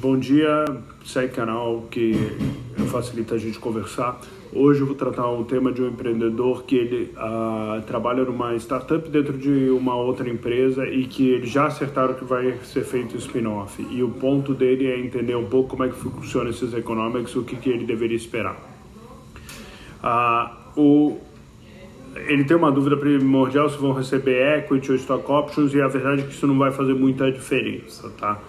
Bom dia, segue canal que facilita a gente conversar. Hoje eu vou tratar um tema de um empreendedor que ele uh, trabalha numa startup dentro de uma outra empresa e que eles já acertaram que vai ser feito o spin-off. E o ponto dele é entender um pouco como é que funciona esses economics, o que, que ele deveria esperar. Uh, o, ele tem uma dúvida primordial se vão receber equity ou stock options e a verdade é que isso não vai fazer muita diferença, tá?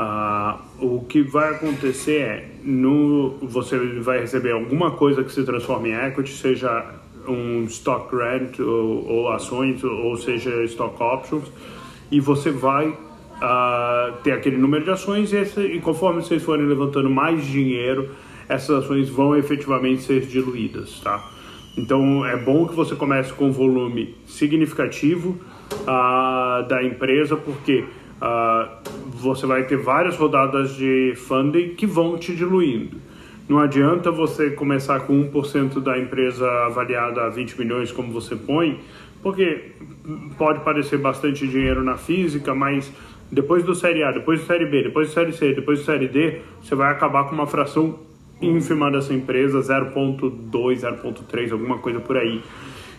Ah, o que vai acontecer é, no, você vai receber alguma coisa que se transforme em equity, seja um stock grant ou, ou ações, ou seja stock options, e você vai ah, ter aquele número de ações e, esse, e conforme vocês forem levantando mais dinheiro, essas ações vão efetivamente ser diluídas, tá? Então é bom que você comece com um volume significativo uh, da empresa, porque uh, você vai ter várias rodadas de funding que vão te diluindo. Não adianta você começar com 1% da empresa avaliada a 20 milhões, como você põe, porque pode parecer bastante dinheiro na física, mas depois do Série A, depois do Série B, depois do Série C, depois do Série D, você vai acabar com uma fração ínfima dessa empresa, 0.2, 0.3, alguma coisa por aí.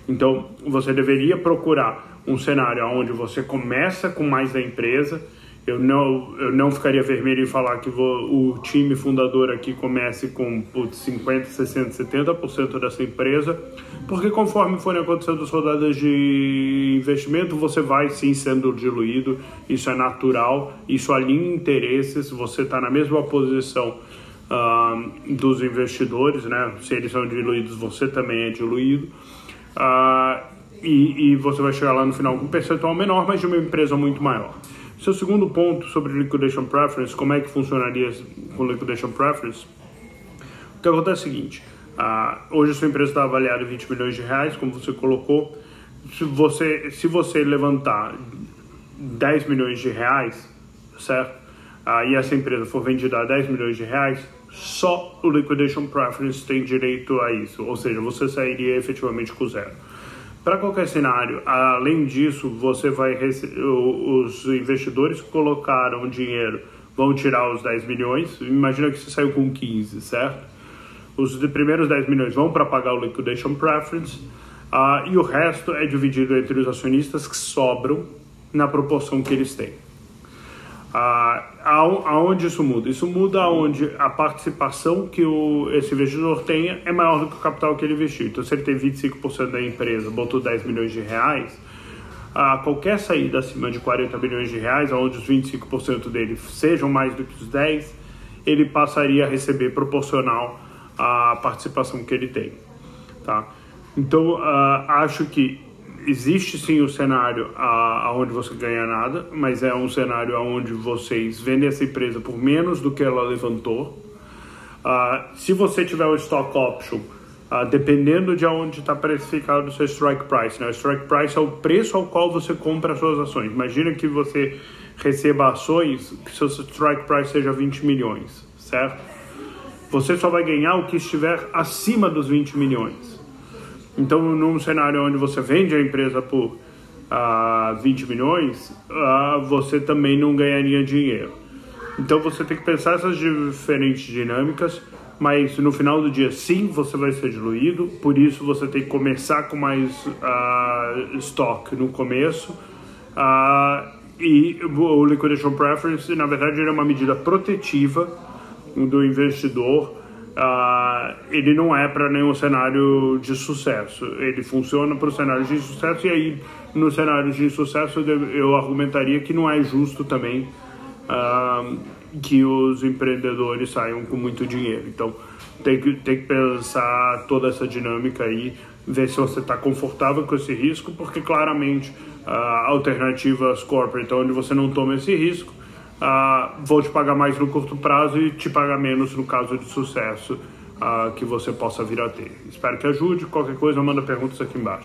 Então, você deveria procurar um cenário onde você começa com mais da empresa. Eu não, eu não ficaria vermelho em falar que vou, o time fundador aqui comece com putz, 50, 60, 70% dessa empresa, porque conforme forem acontecendo as rodadas de investimento, você vai sim sendo diluído. Isso é natural, isso alinha interesses, você está na mesma posição uh, dos investidores, né? Se eles são diluídos, você também é diluído. Uh, e, e, você vai chegar lá no final com um percentual menor, mas de uma empresa muito maior. Seu segundo ponto sobre liquidation preference, como é que funcionaria com liquidation preference? O que acontece é o seguinte: uh, hoje a sua empresa está avaliada em 20 milhões de reais, como você colocou. Se você, se você levantar 10 milhões de reais, certo? Uh, e essa empresa for vendida a 10 milhões de reais, só o Liquidation Preference tem direito a isso, ou seja, você sairia efetivamente com zero. Para qualquer cenário, além disso, você vai os investidores que colocaram dinheiro vão tirar os 10 milhões. Imagina que você saiu com 15, certo? Os primeiros 10 milhões vão para pagar o liquidation preference uh, e o resto é dividido entre os acionistas que sobram na proporção que eles têm. Ah, aonde isso muda? Isso muda onde a participação que o, esse investidor tenha é maior do que o capital que ele investiu. Então, se ele tem 25% da empresa, botou 10 milhões de reais, ah, qualquer saída acima de 40 milhões de reais, onde os 25% dele sejam mais do que os 10, ele passaria a receber proporcional à participação que ele tem. Tá? Então, ah, acho que existe sim o cenário aonde você ganha nada, mas é um cenário aonde vocês vendem essa empresa por menos do que ela levantou. Uh, se você tiver o stock option, uh, dependendo de onde está precificado o seu strike price, né? o strike price é o preço ao qual você compra as suas ações. Imagina que você receba ações que seu strike price seja 20 milhões, certo? Você só vai ganhar o que estiver acima dos 20 milhões. Então, num cenário onde você vende a empresa por uh, ah, 20 milhões, uh, você também não ganharia dinheiro. Então, você tem que pensar essas diferentes dinâmicas, mas no final do dia, sim, você vai ser diluído, por isso você tem que começar com mais uh, estoque no começo. e o Liquidation Preference, na verdade, é uma medida protetiva do investidor uh, ele não é para nenhum cenário de sucesso. Ele funciona para o cenário de sucesso e aí no cenário de sucesso eu argumentaria que não é justo também uh, que os empreendedores saiam com muito dinheiro. Então tem que, tem que pensar toda essa dinâmica aí, ver se você está confortável com esse risco, porque claramente uh, alternativas corporate onde você não toma esse risco uh, vou te pagar mais no curto prazo e te pagar menos no caso de sucesso uh, que você possa vir a ter. Espero que ajude. Qualquer coisa, manda perguntas aqui embaixo.